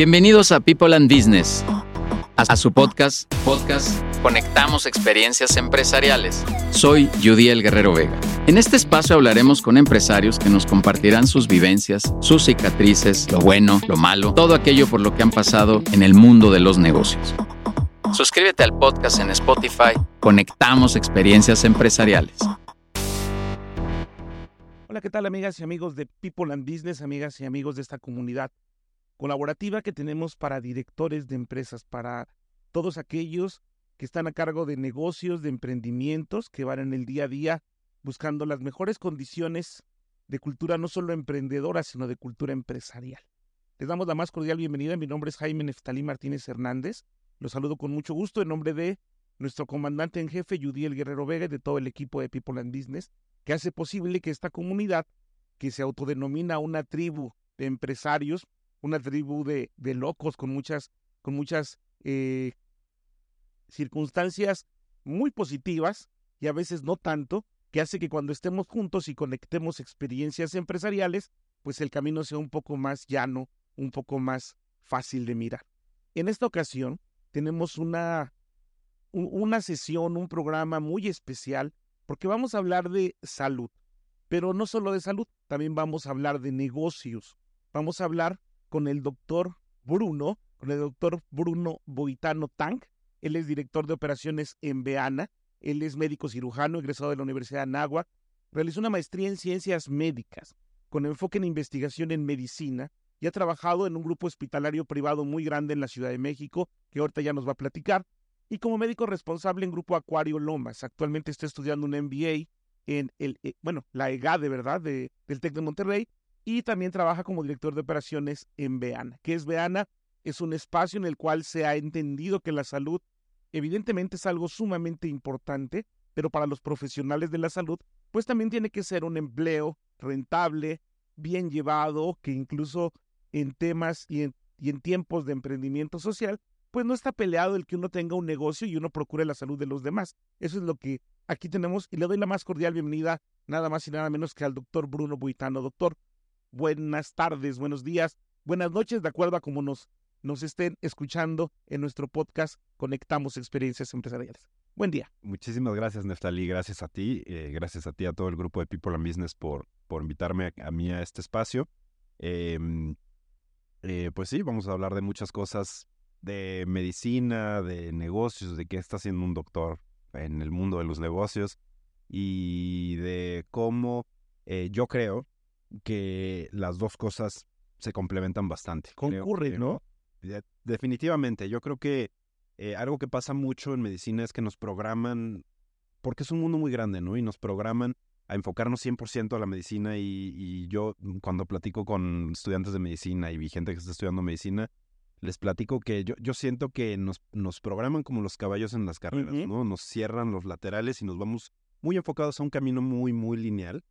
Bienvenidos a People and Business, a su podcast, podcast Conectamos Experiencias Empresariales. Soy Judiel Guerrero Vega. En este espacio hablaremos con empresarios que nos compartirán sus vivencias, sus cicatrices, lo bueno, lo malo, todo aquello por lo que han pasado en el mundo de los negocios. Suscríbete al podcast en Spotify. Conectamos Experiencias Empresariales. Hola, ¿qué tal amigas y amigos de People and Business, amigas y amigos de esta comunidad? Colaborativa que tenemos para directores de empresas, para todos aquellos que están a cargo de negocios, de emprendimientos, que van en el día a día buscando las mejores condiciones de cultura no solo emprendedora, sino de cultura empresarial. Les damos la más cordial bienvenida. Mi nombre es Jaime Neftalí Martínez Hernández. Los saludo con mucho gusto en nombre de nuestro comandante en jefe, Yudiel Guerrero Vega, y de todo el equipo de People and Business, que hace posible que esta comunidad, que se autodenomina una tribu de empresarios, una tribu de, de locos con muchas, con muchas eh, circunstancias muy positivas y a veces no tanto, que hace que cuando estemos juntos y conectemos experiencias empresariales, pues el camino sea un poco más llano, un poco más fácil de mirar. En esta ocasión tenemos una, una sesión, un programa muy especial, porque vamos a hablar de salud, pero no solo de salud, también vamos a hablar de negocios. Vamos a hablar con el doctor Bruno, con el doctor Bruno Boitano Tank. Él es director de operaciones en Beana. Él es médico cirujano, egresado de la Universidad de Anáhuac. Realizó una maestría en ciencias médicas, con enfoque en investigación en medicina, y ha trabajado en un grupo hospitalario privado muy grande en la Ciudad de México, que ahorita ya nos va a platicar, y como médico responsable en Grupo Acuario Lomas. Actualmente está estudiando un MBA en el, eh, bueno, la EGA de verdad, de, del TEC de Monterrey, y también trabaja como director de operaciones en Beana. ¿Qué es Beana? Es un espacio en el cual se ha entendido que la salud evidentemente es algo sumamente importante, pero para los profesionales de la salud, pues también tiene que ser un empleo rentable, bien llevado, que incluso en temas y en, y en tiempos de emprendimiento social, pues no está peleado el que uno tenga un negocio y uno procure la salud de los demás. Eso es lo que aquí tenemos y le doy la más cordial bienvenida, nada más y nada menos que al doctor Bruno Buitano. Doctor, buenas tardes, buenos días, buenas noches, de acuerdo a cómo nos, nos estén escuchando en nuestro podcast Conectamos Experiencias Empresariales. Buen día. Muchísimas gracias, Neftali. Gracias a ti. Eh, gracias a ti, a todo el grupo de People and Business por, por invitarme a, mí a este espacio. Em, eh, pues sí, vamos a hablar de muchas cosas de medicina, de negocios, de qué está haciendo un doctor en el mundo de los negocios y de cómo eh, yo creo que las dos cosas se complementan bastante. Concurren, ¿no? definitivamente. Yo creo que eh, algo que pasa mucho en medicina es que nos programan, porque es un mundo muy grande, ¿no? Y nos programan a enfocarnos 100% a la medicina y, yo mm, cuando platico con estudiantes de medicina y gente que está estudiando medicina, les platico que yo, yo siento que nos, nos programan como los caballos en las carreras, ¿no? Nos cierran los laterales y nos vamos muy enfocados a un camino muy, muy lineal.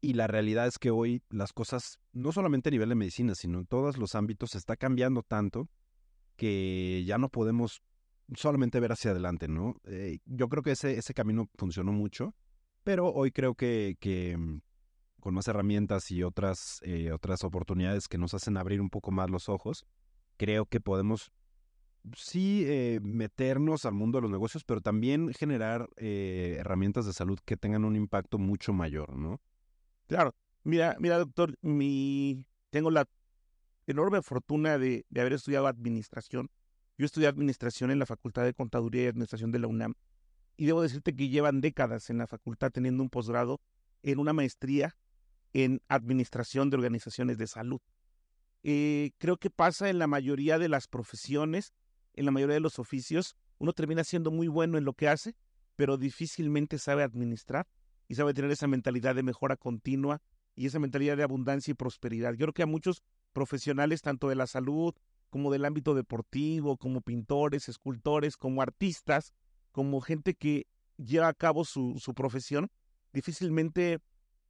Y la realidad es que hoy las cosas, no solamente a nivel de medicina, sino en todos los ámbitos, se está cambiando tanto que ya no podemos solamente ver hacia adelante, ¿no? Eh, yo creo que ese, ese camino funcionó mucho, pero hoy creo que, mm, con más herramientas y otras, eh, otras oportunidades que nos hacen abrir un poco más los ojos, creo que podemos sí eh, meternos al mundo de los negocios, pero también generar herramientas de salud que tengan un impacto mucho mayor, ¿no? Claro, mira, mira, doctor, mi tengo la enorme fortuna de, haber estudiado administración. Yo estudié administración en la Facultad de Contaduría y Administración de la UNAM. Y debo decirte que llevan décadas en la facultad teniendo un posgrado en una maestría en administración de organizaciones de salud. Eh, creo que pasa en la mayoría de las profesiones, en la mayoría de los oficios, uno termina siendo muy bueno en lo que hace, pero difícilmente sabe administrar y sabe tener esa mentalidad de mejora continua y esa mentalidad de abundancia y prosperidad. Yo creo que a muchos profesionales, tanto de la salud como del ámbito deportivo, como pintores, escultores, como artistas, como gente que lleva a cabo su, su profesión, difícilmente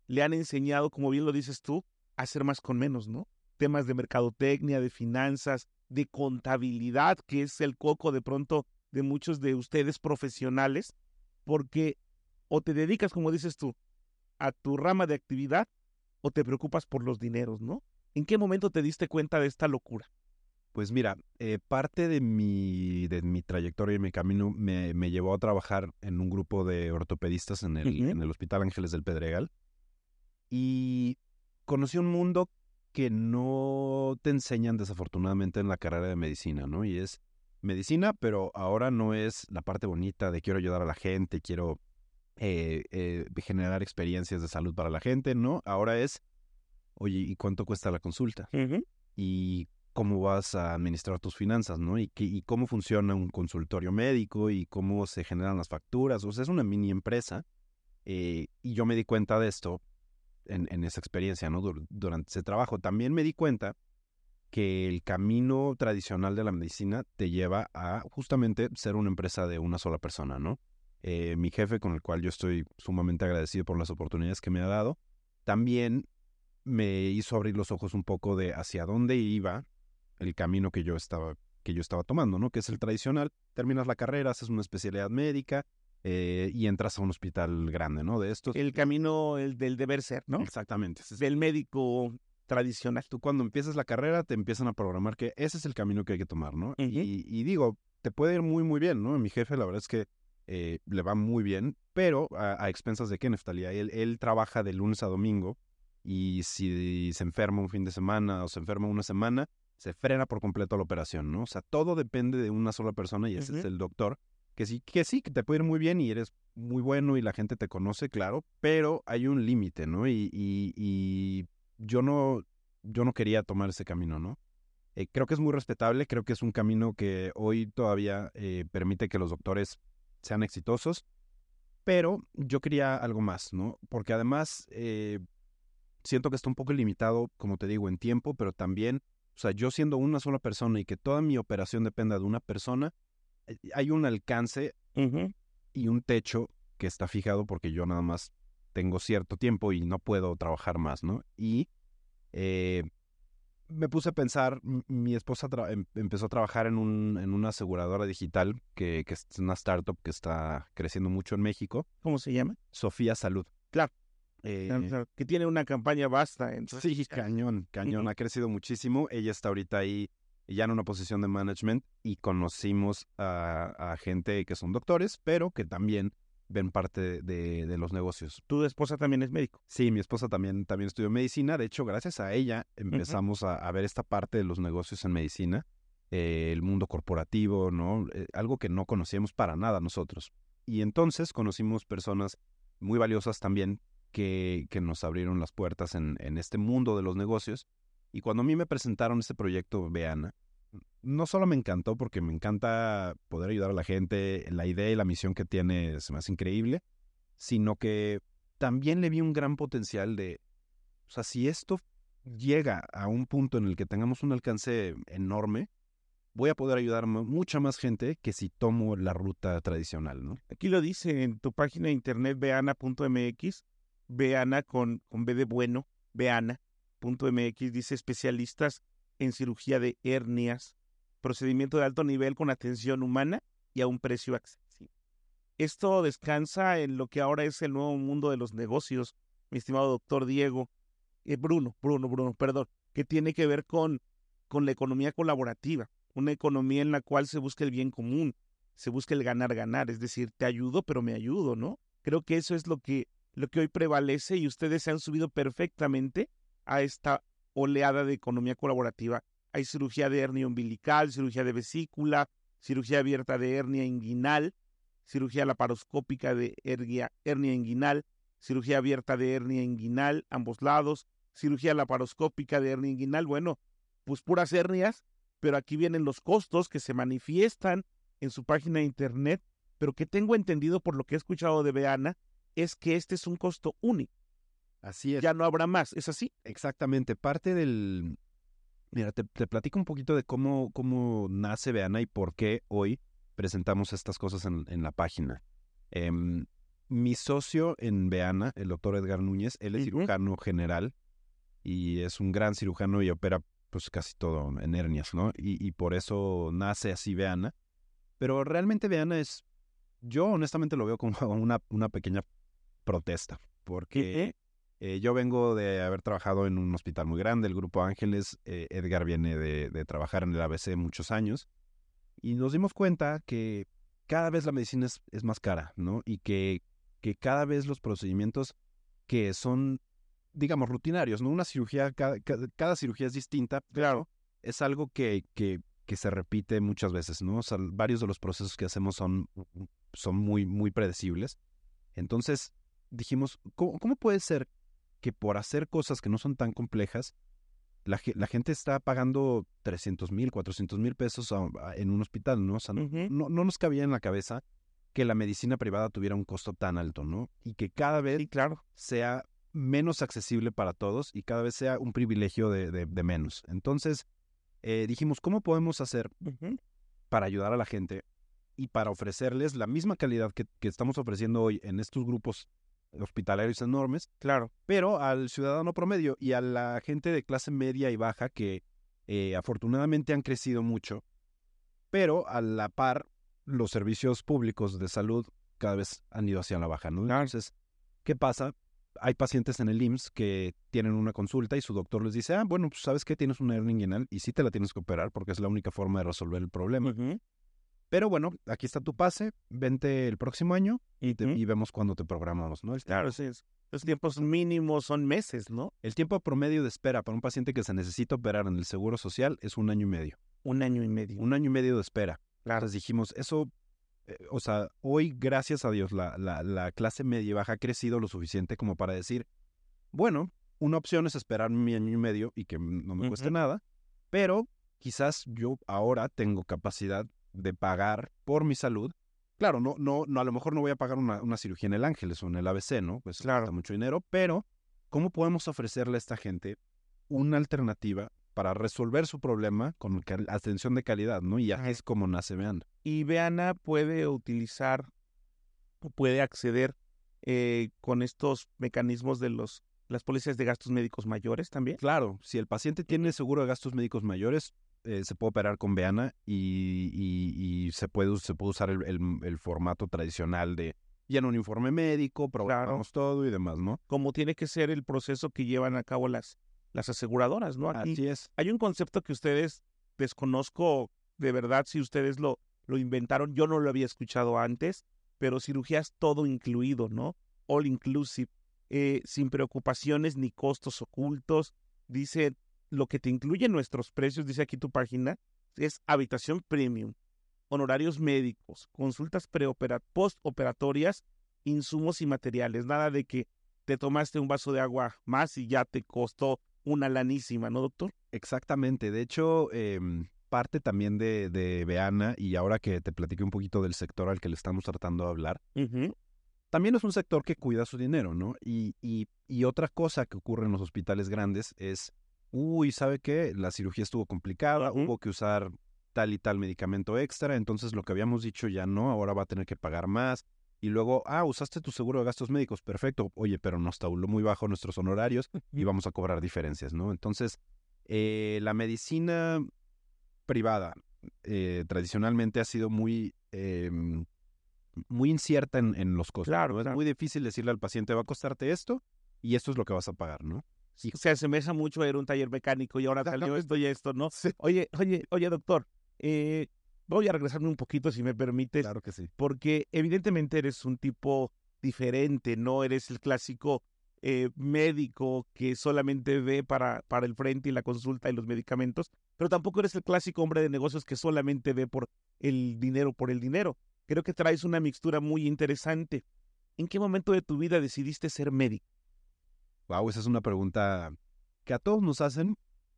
le han enseñado, como bien lo dices tú, a hacer más con menos, ¿no? Temas de mercadotecnia, de finanzas, de contabilidad, que es el coco de pronto de muchos de ustedes profesionales, porque o te dedicas, como dices tú, a tu rama de actividad o te preocupas por los dineros, ¿no? ¿En qué momento te diste cuenta de esta locura? Pues mira, eh, parte de mi, de mi trayectoria y mi camino me, me llevó a trabajar en un grupo de ortopedistas en el, en el Hospital Ángeles del Pedregal. Y conocí un mundo que no te enseñan desafortunadamente en la carrera de medicina, ¿no? Y es medicina, pero ahora no es la parte bonita de quiero ayudar a la gente, quiero eh, eh, generar experiencias de salud para la gente, ¿no? Ahora es, oye, ¿y cuánto cuesta la consulta? Y cómo vas a administrar tus finanzas, ¿no? Y, qué- y cómo funciona un consultorio médico y cómo se generan las facturas. O sea, es una mini empresa. eh, y yo me di cuenta de esto en, en esa experiencia, ¿no? Dur- durante ese trabajo. También me di cuenta que el camino tradicional de la medicina te lleva a justamente ser una empresa de una sola persona, ¿no? Eh, mi jefe, con el cual yo estoy sumamente agradecido por las oportunidades que me ha dado, también me hizo abrir los ojos un poco de hacia dónde iba el camino que yo estaba que yo estaba tomando, ¿no? Que es el tradicional. Terminas la carrera, haces una especialidad médica eh, y entras a un hospital grande, ¿no? De estos. El camino el del deber ser, ¿no? Exactamente. Del médico tradicional. Tú cuando empiezas la carrera te empiezan a programar que ese es el camino que hay que tomar, ¿no? Y, y digo, te puede ir muy, muy bien, ¿no? Mi jefe, la verdad es que eh, le va muy bien, pero a, a expensas de qué, Neftalí. Él, él trabaja de lunes a domingo y si se enferma un fin de semana o se enferma una semana, se frena por completo la operación, ¿no? O sea, todo depende de una sola persona y ese es el doctor. Que sí, que sí, que te puede ir muy bien y eres muy bueno y la gente te conoce, claro, pero hay un límite, ¿no? Y, y- y yo no, yo no quería tomar ese camino, ¿no? Eh, creo que es muy respetable, creo que es un camino que hoy todavía eh, permite que los doctores sean exitosos, pero yo quería algo más, ¿no? Porque además eh, siento que está un poco limitado, como te digo, en tiempo, pero también, o sea, yo siendo una sola persona y que toda mi operación dependa de una persona, eh, hay un alcance y un techo que está fijado porque yo nada más tengo cierto tiempo y no puedo trabajar más, ¿no? Y eh, me puse a pensar, mi esposa em- empezó a trabajar en, un, en una aseguradora digital que, que es una startup que está creciendo mucho en México, ¿Cómo se llama? Sofía Salud. Claro. Eh, Claro, claro, Que tiene una campaña vasta. Sí, cañón, cañón. Ha crecido muchísimo. Ella está ahorita ahí ya en una posición de management y conocimos a, a gente que son doctores, pero que también ven parte de, de los negocios. Tu esposa también es médico. Sí, mi esposa también, también estudió medicina. De hecho, gracias a ella empezamos a, a ver esta parte de los negocios en medicina, eh, el mundo corporativo, ¿no? Eh, algo que no conocíamos para nada nosotros. Y entonces conocimos personas muy valiosas también que, que nos abrieron las puertas en, en este mundo de los negocios. Y cuando a mí me presentaron este proyecto, Veana, no solo me encantó porque me encanta poder ayudar a la gente, la idea y la misión que tiene me hace increíble, sino que también le vi un gran potencial de, o sea, si esto llega a un punto en el que tengamos un alcance enorme, voy a poder ayudar a mu- mucha más gente que si tomo la ruta tradicional, ¿no? Aquí lo dice en tu página de internet veana.mx, veana con, con de bueno, veana.mx, dice especialistas en cirugía de hernias, procedimiento de alto nivel con atención humana y a un precio accesible. Esto descansa en lo que ahora es el nuevo mundo de los negocios, mi estimado doctor Diego, eh, Bruno, Bruno, Bruno, perdón, que tiene que ver con, con la economía colaborativa, una economía en la cual se busca el bien común, se busca el ganar ganar, es decir, te ayudo pero me ayudo, ¿no? Creo que eso es lo que lo que hoy prevalece y ustedes se han subido perfectamente a esta oleada de economía colaborativa. Hay cirugía de hernia umbilical, cirugía de vesícula, cirugía abierta de hernia inguinal, cirugía laparoscópica de hernia, inguinal, cirugía abierta de hernia inguinal, ambos lados, cirugía laparoscópica de hernia inguinal, bueno, pues puras hernias, pero aquí vienen los costos que se manifiestan en su página de internet, pero que tengo entendido por lo que he escuchado de Beana, es que este es un costo único, Así es. ya no habrá más, ¿es así? Exactamente, parte del... Mira, te, te platico un poquito de cómo, cómo nace Veana y por qué hoy presentamos estas cosas en, en la página. Em, mi socio en Veana, el doctor Edgar Núñez, él es cirujano general y es un gran cirujano y opera pues casi todo en hernias, ¿no? Y, y por eso nace así Veana. Pero realmente Veana es, yo honestamente lo veo como una, una pequeña protesta, porque. Eh, yo vengo de haber trabajado en un hospital muy grande, el Grupo Ángeles. eh, Edgar viene de, de trabajar en el ABC muchos años. Y nos dimos cuenta que cada vez la medicina es, es más cara, ¿no? Y que, que cada vez los procedimientos que son, digamos, rutinarios, ¿no? Una cirugía, cada, cada- cada cirugía es distinta, claro. Es algo que, que, que se repite muchas veces, ¿no? O sea, varios de los procesos que hacemos son, son muy, muy predecibles. Entonces dijimos, ¿cómo, cómo puede ser que por hacer cosas que no son tan complejas, la, ge- la gente está pagando 300 mil, 400 mil pesos a- a- en un hospital, ¿no? O sea, no- Ujú. no, no nos cabía en la cabeza que la medicina privada tuviera un costo tan alto, ¿no? Y que cada vez Sí, claro. sea menos accesible para todos y cada vez sea un privilegio de, de- de menos. Entonces, eh, dijimos, ¿cómo podemos hacer para ayudar a la gente y para ofrecerles la misma calidad que, que estamos ofreciendo hoy en estos grupos hospitalarios enormes, Claro. pero al ciudadano promedio y a la gente de clase media y baja que eh, afortunadamente han crecido mucho, pero a la par los servicios públicos de salud cada vez han ido hacia la baja, ¿no? Entonces, ¿qué pasa? Hay pacientes en el IMSS que tienen una consulta y su doctor les dice, ah, bueno, pues sabes que tienes una hernia inguinal y sí te la tienes que operar porque es la única forma de resolver el problema. Pero bueno, aquí está tu pase, vente el próximo año y, te- y vemos cuándo te programamos, ¿no? El, Claro, sí. es- Los tiempos mínimos son meses, ¿no? el tiempo promedio de espera para un paciente que se necesita operar en el Seguro Social es un año y medio. Un año y medio. Un año y medio de espera. Claro. Entonces dijimos, eso, eh, o sea, hoy, gracias a Dios, la, la, la clase media y baja ha crecido lo suficiente como para decir, bueno, una opción es esperar mi año y medio y que no me cueste nada, pero quizás yo ahora tengo capacidad de pagar por mi salud. Claro, no, no, no, a lo mejor no voy a pagar una, una cirugía en el Ángeles o en el ABC, ¿no? Pues Claro. cuesta mucho dinero, pero ¿cómo podemos ofrecerle a esta gente una alternativa para resolver su problema con atención de calidad, ¿no? Y Ajá. es como nace Veanda. Y Beana puede utilizar, o puede acceder eh, con estos mecanismos de los las pólizas de gastos médicos mayores también. Claro, si el paciente tiene seguro de gastos médicos mayores, eh, se puede operar con Veana y, y- y se, puede, se puede usar el, el- el formato tradicional de llena un informe médico, programamos todo y demás, ¿no? Como tiene que ser el proceso que llevan a cabo las, las aseguradoras, ¿no? Aquí Así es. hay un concepto que ustedes desconozco de verdad si ustedes lo, lo inventaron. Yo no lo había escuchado antes, pero cirugías todo incluido, ¿no? All inclusive, eh, sin preocupaciones ni costos ocultos. Dice, lo que te incluye nuestros precios, dice aquí tu página, es habitación premium, honorarios médicos, consultas preopera- postoperatorias, insumos y materiales. Nada de que te tomaste un vaso de agua más y ya te costó una lanísima, ¿no, doctor? Exactamente. De hecho, em, parte también de, de Veana, y ahora que te platiqué un poquito del sector al que le estamos tratando de hablar, también es un sector que cuida su dinero, ¿no? Y, y, y otra cosa que ocurre en los hospitales grandes es, uy, ¿sabe qué? La cirugía estuvo complicada, hubo que usar tal y tal medicamento extra, entonces lo que habíamos dicho ya no, ahora va a tener que pagar más. Y luego, ah, usaste tu seguro de gastos médicos, perfecto. Oye, pero nos tabuló muy bajo nuestros honorarios y vamos a cobrar diferencias, ¿no? Entonces, eh, la medicina privada eh, tradicionalmente ha sido muy, eh, muy incierta en, en los costos. Claro, ¿no? Es claro. muy difícil decirle al paciente, va a costarte esto y esto es lo que vas a pagar, ¿no? Y se asemeja mucho a ir a un taller mecánico y ahora salió esto y esto, ¿no? Oye, oye, oye, doctor, eh, voy a regresarme un poquito, si me permites, Claro que sí. porque evidentemente eres un tipo diferente, no eres el clásico eh, médico que solamente ve para, para el frente y la consulta y los medicamentos, pero tampoco eres el clásico hombre de negocios que solamente ve por el dinero, por el dinero. Creo que traes una mixtura muy interesante. ¿En qué momento de tu vida decidiste ser médico? Wow, esa es una pregunta que a todos nos hacen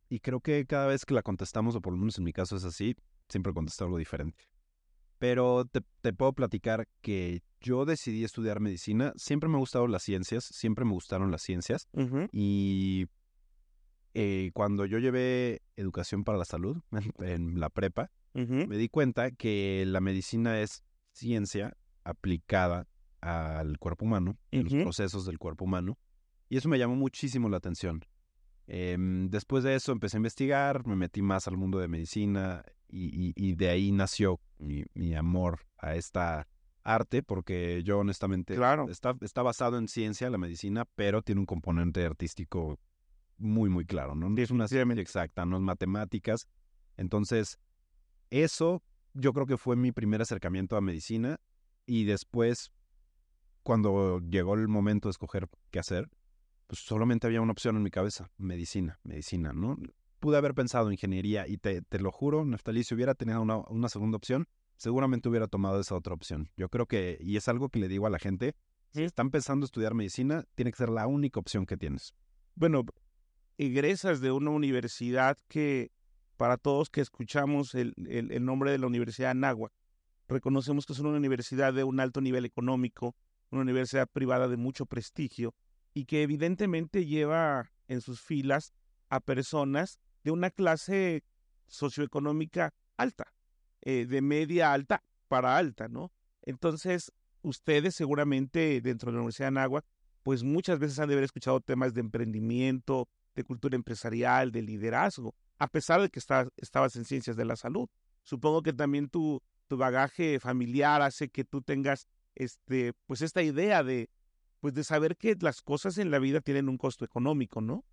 y creo que cada vez que la contestamos, o por lo menos en mi caso es así, siempre contesto algo diferente. Pero te, te puedo platicar que yo decidí estudiar medicina. Siempre me han gustado las ciencias, siempre me gustaron las ciencias. Y eh, cuando yo llevé educación para la salud en, en la prepa, me di cuenta que la medicina es ciencia aplicada al cuerpo humano, a los Ujú. procesos del cuerpo humano. Y eso me llamó muchísimo la atención. Em, después de eso empecé a investigar, me metí más al mundo de medicina y, y- y de ahí nació mi, mi amor a esta arte, porque yo honestamente Claro. está, está basado en ciencia, la medicina, pero tiene un componente artístico muy, muy claro, ¿no? No es una ciencia exacta, no es matemáticas. Entonces, eso yo creo que fue mi primer acercamiento a medicina y después, cuando llegó el momento de escoger qué hacer, pues solamente había una opción en mi cabeza, medicina, medicina, ¿no? Pude haber pensado ingeniería y te, te lo juro, Neftalí, si hubiera tenido una, una segunda opción, seguramente hubiera tomado esa otra opción. Yo creo que, y es algo que le digo a la gente, si están pensando estudiar medicina, tiene que ser la única opción que tienes. Bueno, egresas de una universidad que para todos que escuchamos el, el, el nombre de la Universidad de Anáhuac, reconocemos que es una universidad de un alto nivel económico, una universidad privada de mucho prestigio y que evidentemente lleva en sus filas a personas de una clase socioeconómica alta, eh, de media alta para alta, ¿no? Entonces, ustedes seguramente dentro de la Universidad de Anáhuac, pues muchas veces han de haber escuchado temas de emprendimiento, de cultura empresarial, de liderazgo, a pesar de que estabas en ciencias de la salud. Supongo que también tu, tu bagaje familiar hace que tú tengas este, pues esta idea de, pues de saber que las cosas en la vida tienen un costo económico, ¿no?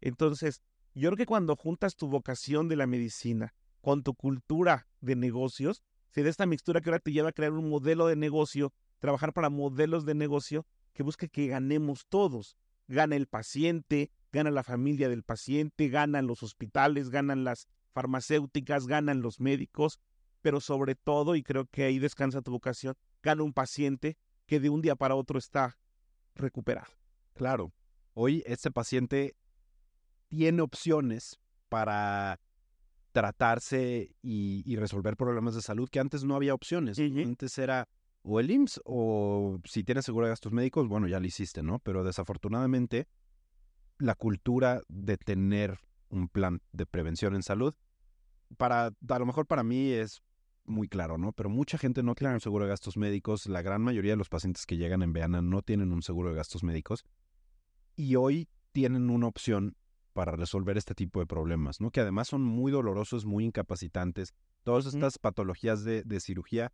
Entonces, yo creo que cuando juntas tu vocación de la medicina con tu cultura de negocios, se da esta mixtura que ahora te lleva a crear un modelo de negocio, trabajar para modelos de negocio que busque que ganemos todos. Gana el paciente, gana la familia del paciente, ganan los hospitales, ganan las farmacéuticas, ganan los médicos, pero sobre todo, y creo que ahí descansa tu vocación, gana un paciente que de un día para otro está recuperado. Claro, hoy este paciente tiene opciones para tratarse y, y, resolver problemas de salud que antes no había opciones. Uh -huh. Antes era o el IMSS o si tienes seguro de gastos médicos, bueno, ya lo hiciste, ¿no? Pero desafortunadamente la cultura de tener un plan de prevención en salud, para, a lo mejor para mí es muy claro, ¿no? Pero mucha gente no tiene un seguro de gastos médicos, la gran mayoría de los pacientes que llegan en Veana no tienen un seguro de gastos médicos y hoy tienen una opción para resolver este tipo de problemas, ¿no? Que además son muy dolorosos, muy incapacitantes. Todas estas mm. patologías de, de, cirugía,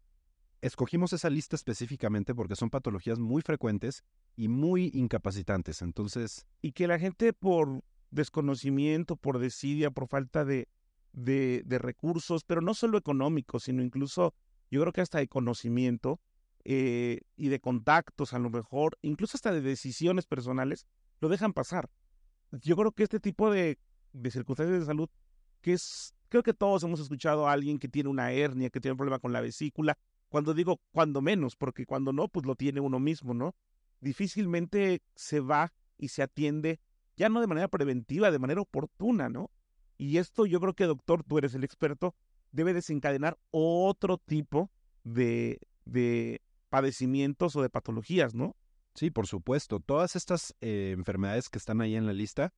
escogimos esa lista específicamente porque son patologías muy frecuentes y muy incapacitantes. Entonces... Y que la gente por desconocimiento, por desidia, por falta de, de, de recursos, pero no solo económicos, sino incluso, yo creo que hasta de conocimiento eh, y de contactos a lo mejor, incluso hasta de decisiones personales, lo dejan pasar yo creo que este tipo de, de, circunstancias de salud, que es, creo que todos hemos escuchado a alguien que tiene una hernia, que tiene un problema con la vesícula, cuando digo cuando menos, porque cuando no, pues lo tiene uno mismo, ¿no? Difícilmente se va y se atiende, ya no de manera preventiva, de manera oportuna, ¿no? Y esto yo creo que, doctor, tú eres el experto, debe desencadenar otro tipo de, de padecimientos o de patologías, ¿no? Sí, por supuesto. Todas estas eh, enfermedades que están ahí en la lista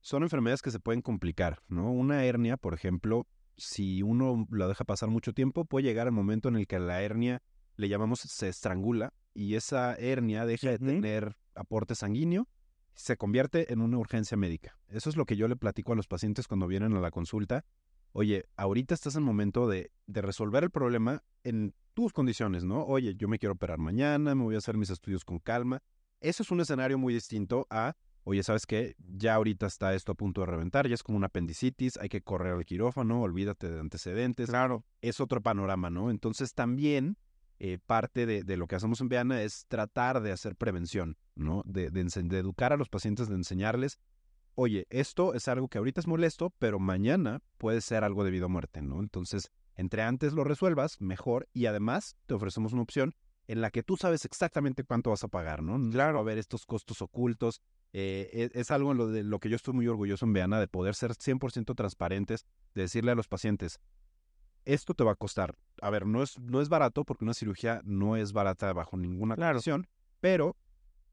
son enfermedades que se pueden complicar, ¿no? Una hernia, por ejemplo, si uno la deja pasar mucho tiempo, puede llegar el momento en el que la hernia, le llamamos, se estrangula y esa hernia deja de tener aporte sanguíneo, se convierte en una urgencia médica. Eso es lo que yo le platico a los pacientes cuando vienen a la consulta. Oye, ahorita estás en el momento de, de resolver el problema en tus condiciones, ¿no? Oye, yo me quiero operar mañana, me voy a hacer mis estudios con calma. Eso es un escenario muy distinto a, oye, ¿sabes qué? Ya ahorita está esto a punto de reventar, ya es como una apendicitis, hay que correr al quirófano, olvídate de antecedentes. Claro. Es otro panorama, ¿no? Entonces también eh, parte de, de, lo que hacemos en Veana es tratar de hacer prevención, ¿no? De, de, de educar a los pacientes, de enseñarles oye, esto es algo que ahorita es molesto, pero mañana puede ser algo de vida o muerte, ¿no? Entonces, entre antes lo resuelvas, mejor, y además te ofrecemos una opción en la que tú sabes exactamente cuánto vas a pagar, ¿no? Claro. A ver estos costos ocultos. Eh, es, es, algo en lo de lo que yo estoy muy orgulloso en Veana, de poder ser 100% transparentes, de decirle a los pacientes, esto te va a costar. A ver, no es, no es barato porque una cirugía no es barata bajo ninguna claro. condición, pero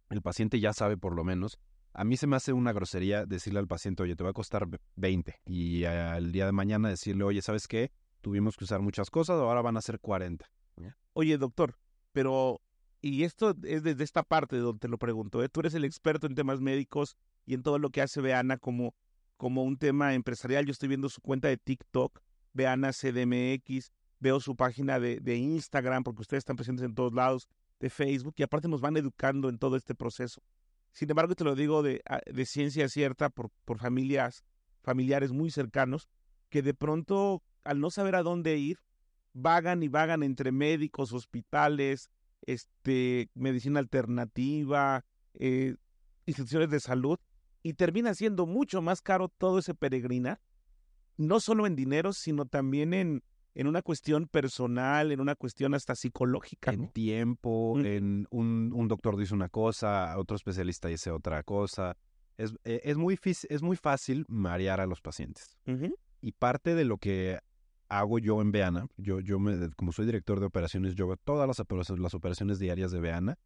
el paciente ya sabe por lo menos a mí se me hace una grosería decirle al paciente, oye, te va a costar 20. Y al día de mañana decirle, oye, ¿sabes qué? Tuvimos que usar muchas cosas, ahora van a ser 40. Oye, doctor, pero, y esto es desde esta parte donde te lo pregunto, ¿eh? tú eres el experto en temas médicos y en todo lo que hace Veana como, como un tema empresarial. Yo estoy viendo su cuenta de TikTok, Veana CDMX, veo su página de, Instagram, porque ustedes están presentes en todos lados, de Facebook, y aparte nos van educando en todo este proceso. Sin embargo, te lo digo de, ah, ciencia cierta por, por familias, familiares muy cercanos, que de pronto, al no saber a dónde ir, vagan y vagan entre médicos, hospitales, este, medicina alternativa, eh, instituciones de salud, y termina siendo mucho más caro todo ese peregrinar, no solo en dinero, sino también en, en una cuestión personal, en una cuestión hasta psicológica. En tiempo, en un, un, doctor dice una cosa, otro especialista dice otra cosa. Es, eh, es, muy, es muy fácil marear a los pacientes. Y parte de lo que hago yo en Veana, yo, yo me, como soy director de operaciones, yo veo todas las, las operaciones diarias de Veana.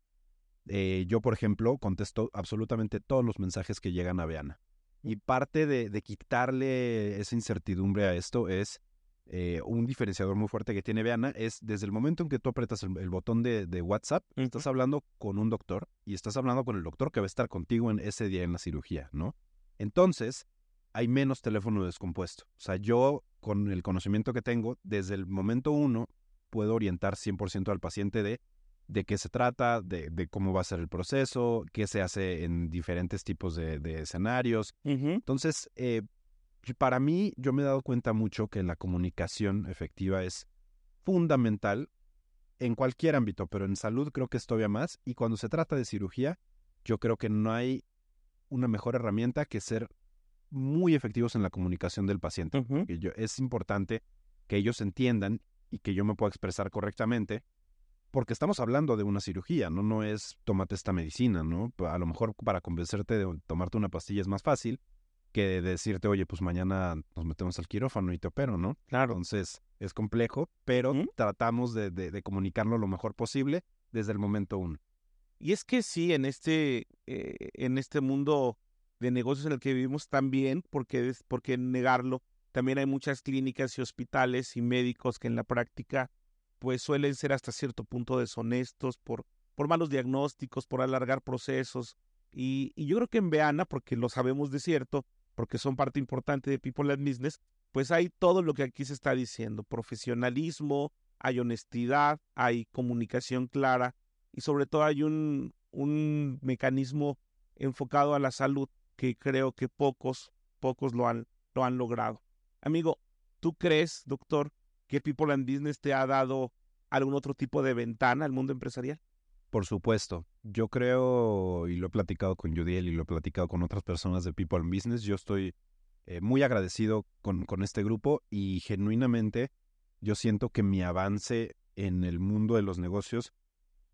Eh, yo, por ejemplo, contesto absolutamente todos los mensajes que llegan a Veana. Y parte de, de quitarle esa incertidumbre a esto es eh, un diferenciador muy fuerte que tiene Veana es desde el momento en que tú apretas el, botón de, WhatsApp, estás hablando con un doctor y estás hablando con el doctor que va a estar contigo en ese día en la cirugía, ¿no? Entonces, hay menos teléfono descompuesto. O sea, yo con el conocimiento que tengo, desde el momento uno, puedo orientar 100% al paciente de de qué se trata, de, de, cómo va a ser el proceso, qué se hace en diferentes tipos de, escenarios. Entonces, eh, para mí, yo me he dado cuenta mucho que la comunicación efectiva es fundamental en cualquier ámbito, pero en salud creo que es todavía más. Y cuando se trata de cirugía, yo creo que no hay una mejor herramienta que ser muy efectivos en la comunicación del paciente. es importante que ellos entiendan y que yo me pueda expresar correctamente, porque estamos hablando de una cirugía, ¿no? No es tómate esta medicina, ¿no? A lo mejor para convencerte de tomarte una pastilla es más fácil, que decirte, oye, pues mañana nos metemos al quirófano y te opero, ¿no? Claro. Entonces, es complejo, pero tratamos de, de, comunicarlo lo mejor posible desde el momento uno. Y es que sí, en este, eh, en este mundo de negocios en el que vivimos también, porque, porque negarlo, también hay muchas clínicas y hospitales y médicos que en la práctica pues suelen ser hasta cierto punto deshonestos por, por malos diagnósticos, por alargar procesos. Y, yo creo que en Veana, porque lo sabemos de cierto, porque son parte importante de People and Business, pues hay todo lo que aquí se está diciendo, profesionalismo, hay honestidad, hay comunicación clara y sobre todo hay un, un mecanismo enfocado a la salud que creo que pocos, pocos lo han, lo han logrado. Amigo, ¿tú crees, doctor, que People and Business te ha dado algún otro tipo de ventana al mundo empresarial? Por supuesto. Yo creo, y lo he platicado con Judiel y lo he platicado con otras personas de People and Business, yo estoy eh, muy agradecido con, con este grupo y genuinamente yo siento que mi avance en el mundo de los negocios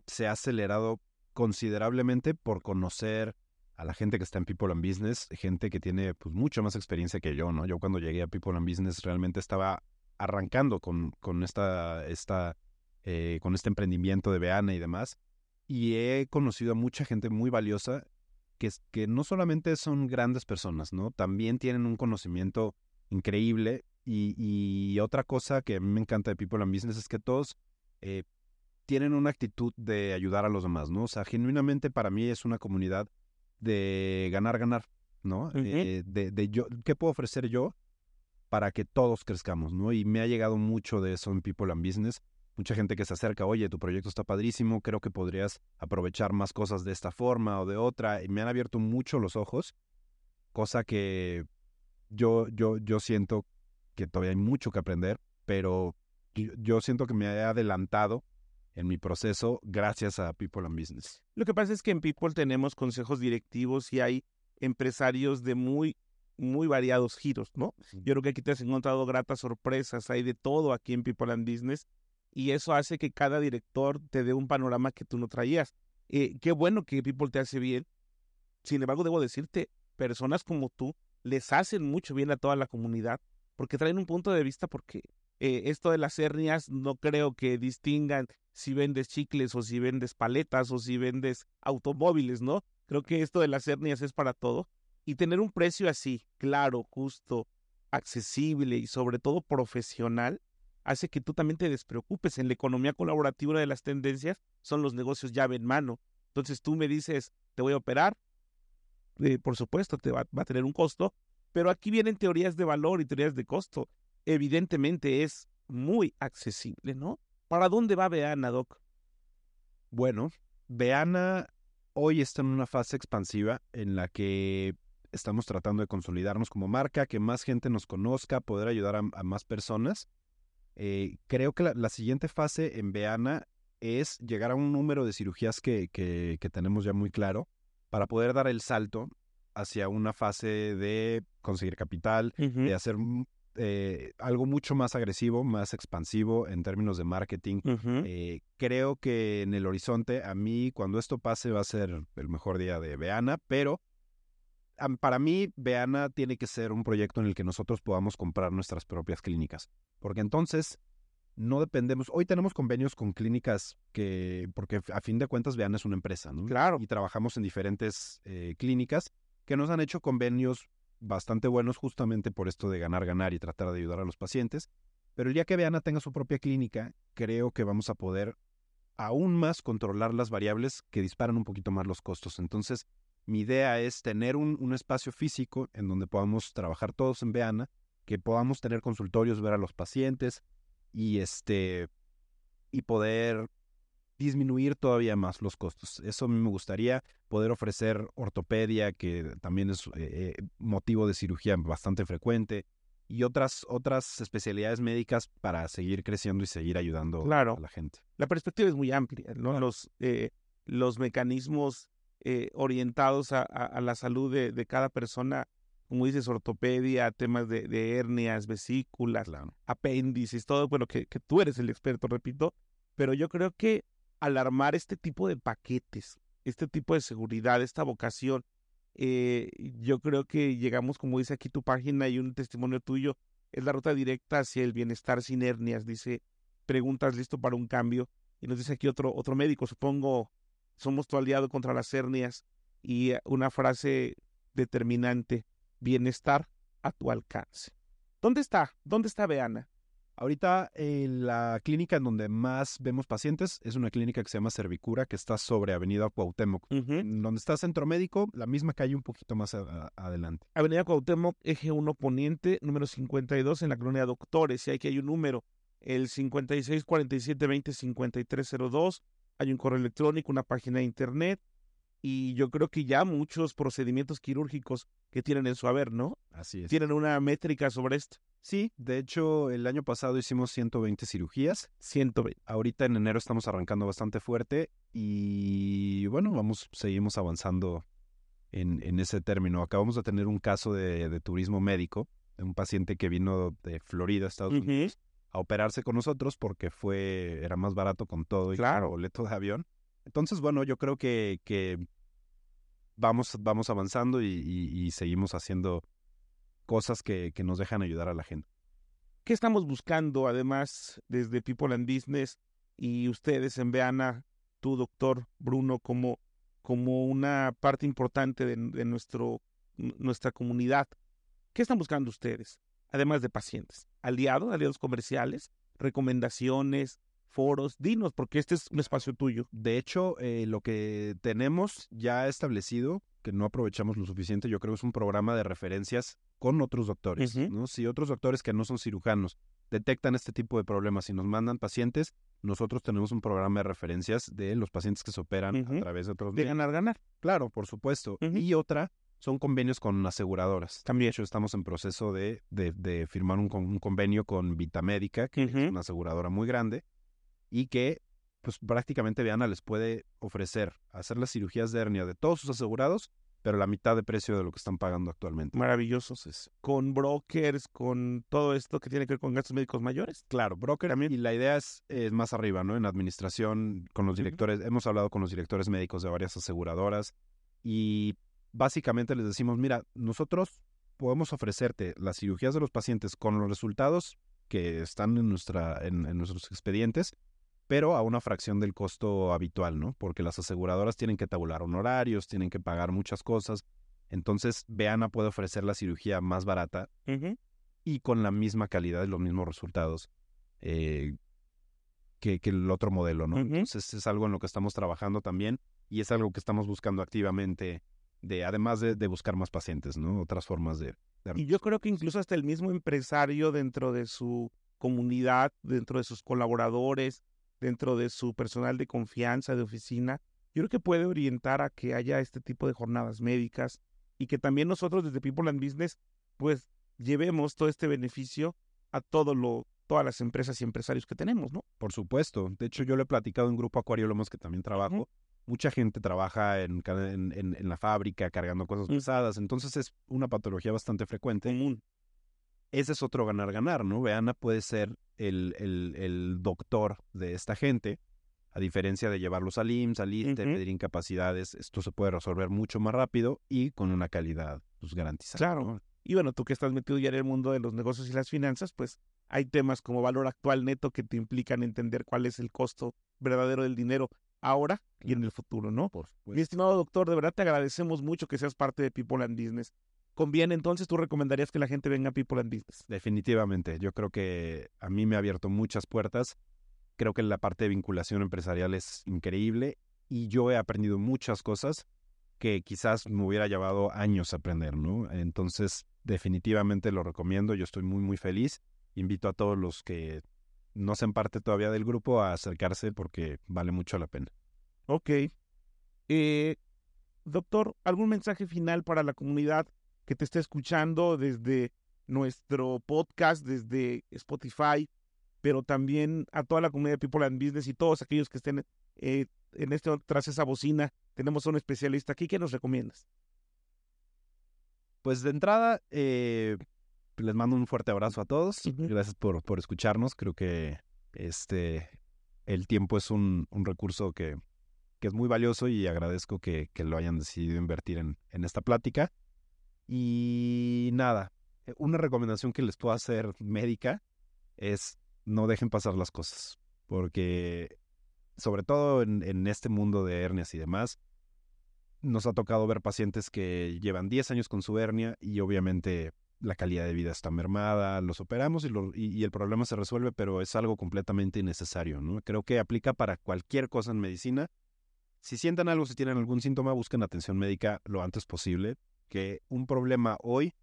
se ha acelerado considerablemente por conocer a la gente que está en People and Business, gente que tiene pues mucha más experiencia que yo, ¿no? Yo cuando llegué a People and Business realmente estaba arrancando con, con esta, esta eh, con este emprendimiento de Veana y demás y he conocido a mucha gente muy valiosa que, que no solamente son grandes personas, ¿no? También tienen un conocimiento increíble y, otra cosa que a mí me encanta de People and Business es que todos eh, tienen una actitud de ayudar a los demás, ¿no? O sea, genuinamente para mí es una comunidad de ganar, ganar, ¿no? Eh, de, de, yo, ¿qué puedo ofrecer yo para que todos crezcamos, ¿no? Y me ha llegado mucho de eso en People and Business mucha gente que se acerca, oye, tu proyecto está padrísimo, creo que podrías aprovechar más cosas de esta forma o de otra, y me han abierto mucho los ojos, cosa que yo, yo, yo siento que todavía hay mucho que aprender, pero yo, siento que me he adelantado en mi proceso gracias a People and Business. Lo que pasa es que en People tenemos consejos directivos y hay empresarios de muy muy variados giros, ¿no? Yo creo que aquí te has encontrado gratas sorpresas, hay de todo aquí en People and Business y eso hace que cada director te dé un panorama que tú no traías. Eh, qué bueno que People te hace bien. Sin embargo, debo decirte, personas como tú les hacen mucho bien a toda la comunidad porque traen un punto de vista porque eh, esto de las hernias no creo que distingan si vendes chicles o si vendes paletas o si vendes automóviles, ¿no? Creo que esto de las hernias es para todo. Y tener un precio así, claro, justo, accesible y sobre todo profesional, hace que tú también te despreocupes. En la economía colaborativa de las tendencias son los negocios llave en mano. Entonces tú me dices, te voy a operar, eh, por supuesto, te va, a tener un costo, pero aquí vienen teorías de valor y teorías de costo. Evidentemente es muy accesible, ¿no? ¿Para dónde va Beana, Doc? Bueno, Beana hoy está en una fase expansiva en la que estamos tratando de consolidarnos como marca, que más gente nos conozca, poder ayudar a, más personas. Eh, creo que la, siguiente fase en Beana es llegar a un número de cirugías que, que, tenemos ya muy claro para poder dar el salto hacia una fase de conseguir capital, de hacer eh, algo mucho más agresivo, más expansivo en términos de marketing. Eh, creo que en el horizonte, a mí, cuando esto pase, va a ser el mejor día de Beana, pero para mí, Beana tiene que ser un proyecto en el que nosotros podamos comprar nuestras propias clínicas, porque entonces no dependemos. Hoy tenemos convenios con clínicas que, porque a fin de cuentas, Beana es una empresa, ¿no? Claro. Y trabajamos en diferentes eh, clínicas que nos han hecho convenios bastante buenos justamente por esto de ganar, ganar y tratar de ayudar a los pacientes. Pero el día que Beana tenga su propia clínica, creo que vamos a poder aún más controlar las variables que disparan un poquito más los costos. Entonces, mi idea es tener un, espacio físico en donde podamos trabajar todos en Beana, que podamos tener consultorios, ver a los pacientes y este y poder disminuir todavía más los costos. Eso a mí me gustaría poder ofrecer ortopedia, que también es eh, eh, motivo de cirugía bastante frecuente, y otras, otras especialidades médicas para seguir creciendo y seguir ayudando a la gente. La perspectiva es muy amplia, ¿no? Los, eh, los mecanismos orientados a, la salud de, cada persona, como dices, ortopedia, temas de, hernias, vesículas, apéndices, todo, bueno, que, que tú eres el experto, repito, pero yo creo que al armar este tipo de paquetes, este tipo de seguridad, esta vocación, eh, yo creo que llegamos, como dice aquí tu página y un testimonio tuyo, es la ruta directa hacia el bienestar sin hernias. Dice, preguntas listo para un cambio. Y nos dice aquí otro, otro médico, supongo, somos tu aliado contra las hernias. Y una frase determinante, bienestar a tu alcance. ¿Dónde está? ¿Dónde está Beana? Ahorita eh, la clínica en donde más vemos pacientes es una clínica que se llama Servicura, que está sobre Avenida Cuauhtémoc. Donde está Centro Médico, la misma calle un poquito más adelante. Avenida Cuauhtémoc, eje 1 Poniente, número 52 en la colonia Doctores. Y aquí hay un número, el 56 47 20 5302. Hay un correo electrónico, una página de internet. Y yo creo que ya muchos procedimientos quirúrgicos que tienen en su haber, ¿no? Así es. Tienen una métrica sobre esto. Sí, de hecho, el año pasado hicimos 120 cirugías. 120. Ahorita en enero estamos arrancando bastante fuerte y bueno, vamos, seguimos avanzando en, en ese término. Acabamos de tener un caso de, turismo médico, de un paciente que vino de Florida, Estados Unidos, a operarse con nosotros porque fue, era más barato con todo y claro. boleto de avión. Entonces, bueno, yo creo que, que vamos, vamos avanzando y seguimos haciendo cosas que, nos dejan ayudar a la gente. ¿Qué estamos buscando además desde People and Business y ustedes en Veana, tu doctor Bruno, como, como una parte importante de, nuestro, nuestra comunidad? ¿Qué están buscando ustedes? Además de pacientes, aliados, aliados comerciales, recomendaciones, foros, dinos, porque este es un espacio tuyo. De hecho, eh, lo que tenemos ya establecido, que no aprovechamos lo suficiente, yo creo que es un programa de referencias con otros doctores. ¿no? Si otros doctores que no son cirujanos detectan este tipo de problemas y nos mandan pacientes, nosotros tenemos un programa de referencias de los pacientes que se operan a través de otros. De ganar, ganar. Claro, por supuesto. Y otra son convenios con aseguradoras. También. De hecho, estamos en proceso de, de, firmar un, un, convenio con Vitamédica, que es una aseguradora muy grande, y que pues prácticamente Viana les puede ofrecer hacer las cirugías de hernia de todos sus asegurados pero la mitad de precio de lo que están pagando actualmente. Maravillosos. Es. Con brokers, con todo esto que tiene que ver con gastos médicos mayores. Claro, broker también. Y la idea es, más arriba, ¿no? En administración, con los directores, hemos hablado con los directores médicos de varias aseguradoras y básicamente les decimos, mira, nosotros podemos ofrecerte las cirugías de los pacientes con los resultados que están en, nuestra, en nuestros expedientes, pero a una fracción del costo habitual, ¿no? Porque las aseguradoras tienen que tabular honorarios, tienen que pagar muchas cosas. Entonces, Beana puede ofrecer la cirugía más barata y con la misma calidad y los mismos resultados eh, que, el otro modelo, ¿no? Entonces, es algo en lo que estamos trabajando también y es algo que estamos buscando activamente, de además de, buscar más pacientes, ¿no? Otras formas de, de... Y yo creo que incluso hasta el mismo empresario dentro de su comunidad, dentro de sus colaboradores, dentro de su personal de confianza, de oficina, yo creo que puede orientar a que haya este tipo de jornadas médicas y que también nosotros desde People and Business pues llevemos todo este beneficio a todo lo, todas las empresas y empresarios que tenemos, ¿no? Por supuesto. De hecho, yo le he platicado en Grupo Acuario Lomos que también trabajo. Mucha gente trabaja en, en, en, la fábrica cargando cosas pesadas, entonces es una patología bastante frecuente. Ese es otro ganar-ganar, ¿no? Veana puede ser el, el, el, doctor de esta gente, a diferencia de llevarlos al IMSS, al ISTE, pedir incapacidades, esto se puede resolver mucho más rápido y con una calidad pues, garantizada. Claro. Y bueno, tú que estás metido ya en el mundo de los negocios y las finanzas, pues hay temas como valor actual neto que te implican entender cuál es el costo verdadero del dinero ahora y en el futuro, ¿no? Por Mi estimado doctor, de verdad te agradecemos mucho que seas parte de People and Business. ¿Conviene entonces tú recomendarías que la gente venga a People and Business? Definitivamente. Yo creo que a mí me ha abierto muchas puertas. Creo que la parte de vinculación empresarial es increíble y yo he aprendido muchas cosas que quizás me hubiera llevado años aprender, ¿no? Entonces, definitivamente lo recomiendo. Yo estoy muy, muy feliz invito a todos los que no sean parte todavía del grupo a acercarse porque vale mucho la pena. Ok. Eh, doctor, ¿algún mensaje final para la comunidad que te esté escuchando desde nuestro podcast, desde Spotify, pero también a toda la comunidad de People and Business y todos aquellos que estén eh, en este tras esa bocina? Tenemos a un especialista aquí. ¿Qué nos recomiendas? Pues de entrada, eh, les mando un fuerte abrazo a todos. Gracias por, por escucharnos. Creo que este el tiempo es un, un recurso que, que, es muy valioso y agradezco que, que lo hayan decidido invertir en, en, esta plática. Y nada, eh, una recomendación que les puedo hacer médica es no dejen pasar las cosas, porque sobre todo en, en este mundo de hernias y demás, nos ha tocado ver pacientes que llevan 10 años con su hernia y obviamente la calidad de vida está mermada, los operamos y, el problema se resuelve, pero es algo completamente innecesario, ¿no? Creo que aplica para cualquier cosa en medicina. Si sientan algo, si tienen algún síntoma, busquen atención médica lo antes posible, que un problema hoy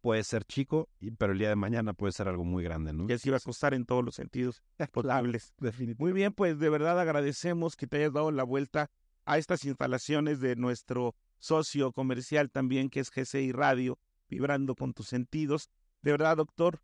puede ser chico, pero el día de mañana puede ser algo muy grande, ¿no? Y así va a costar en todos los sentidos posibles. Muy bien, pues de verdad agradecemos que te hayas dado la vuelta a estas instalaciones de nuestro socio comercial también, que es GCI Radio vibrando con tus sentidos. De verdad, doctor,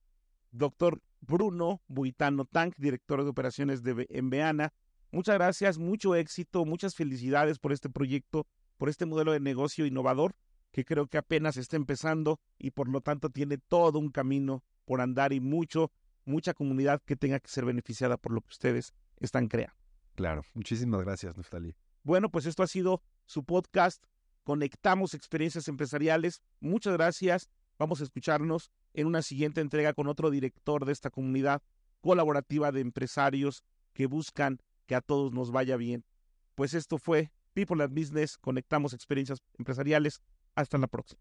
doctor Bruno Buitano Tank, director de operaciones de Enveana. Muchas gracias, mucho éxito, muchas felicidades por este proyecto, por este modelo de negocio innovador que creo que apenas está empezando y por lo tanto tiene todo un camino por andar y mucho, mucha comunidad que tenga que ser beneficiada por lo que ustedes están creando. Claro, muchísimas gracias, Neftali. Bueno, pues esto ha sido su podcast conectamos experiencias empresariales. Muchas gracias. Vamos a escucharnos en una siguiente entrega con otro director de esta comunidad colaborativa de empresarios que buscan que a todos nos vaya bien. Pues esto fue People and Business, conectamos experiencias empresariales. Hasta la próxima.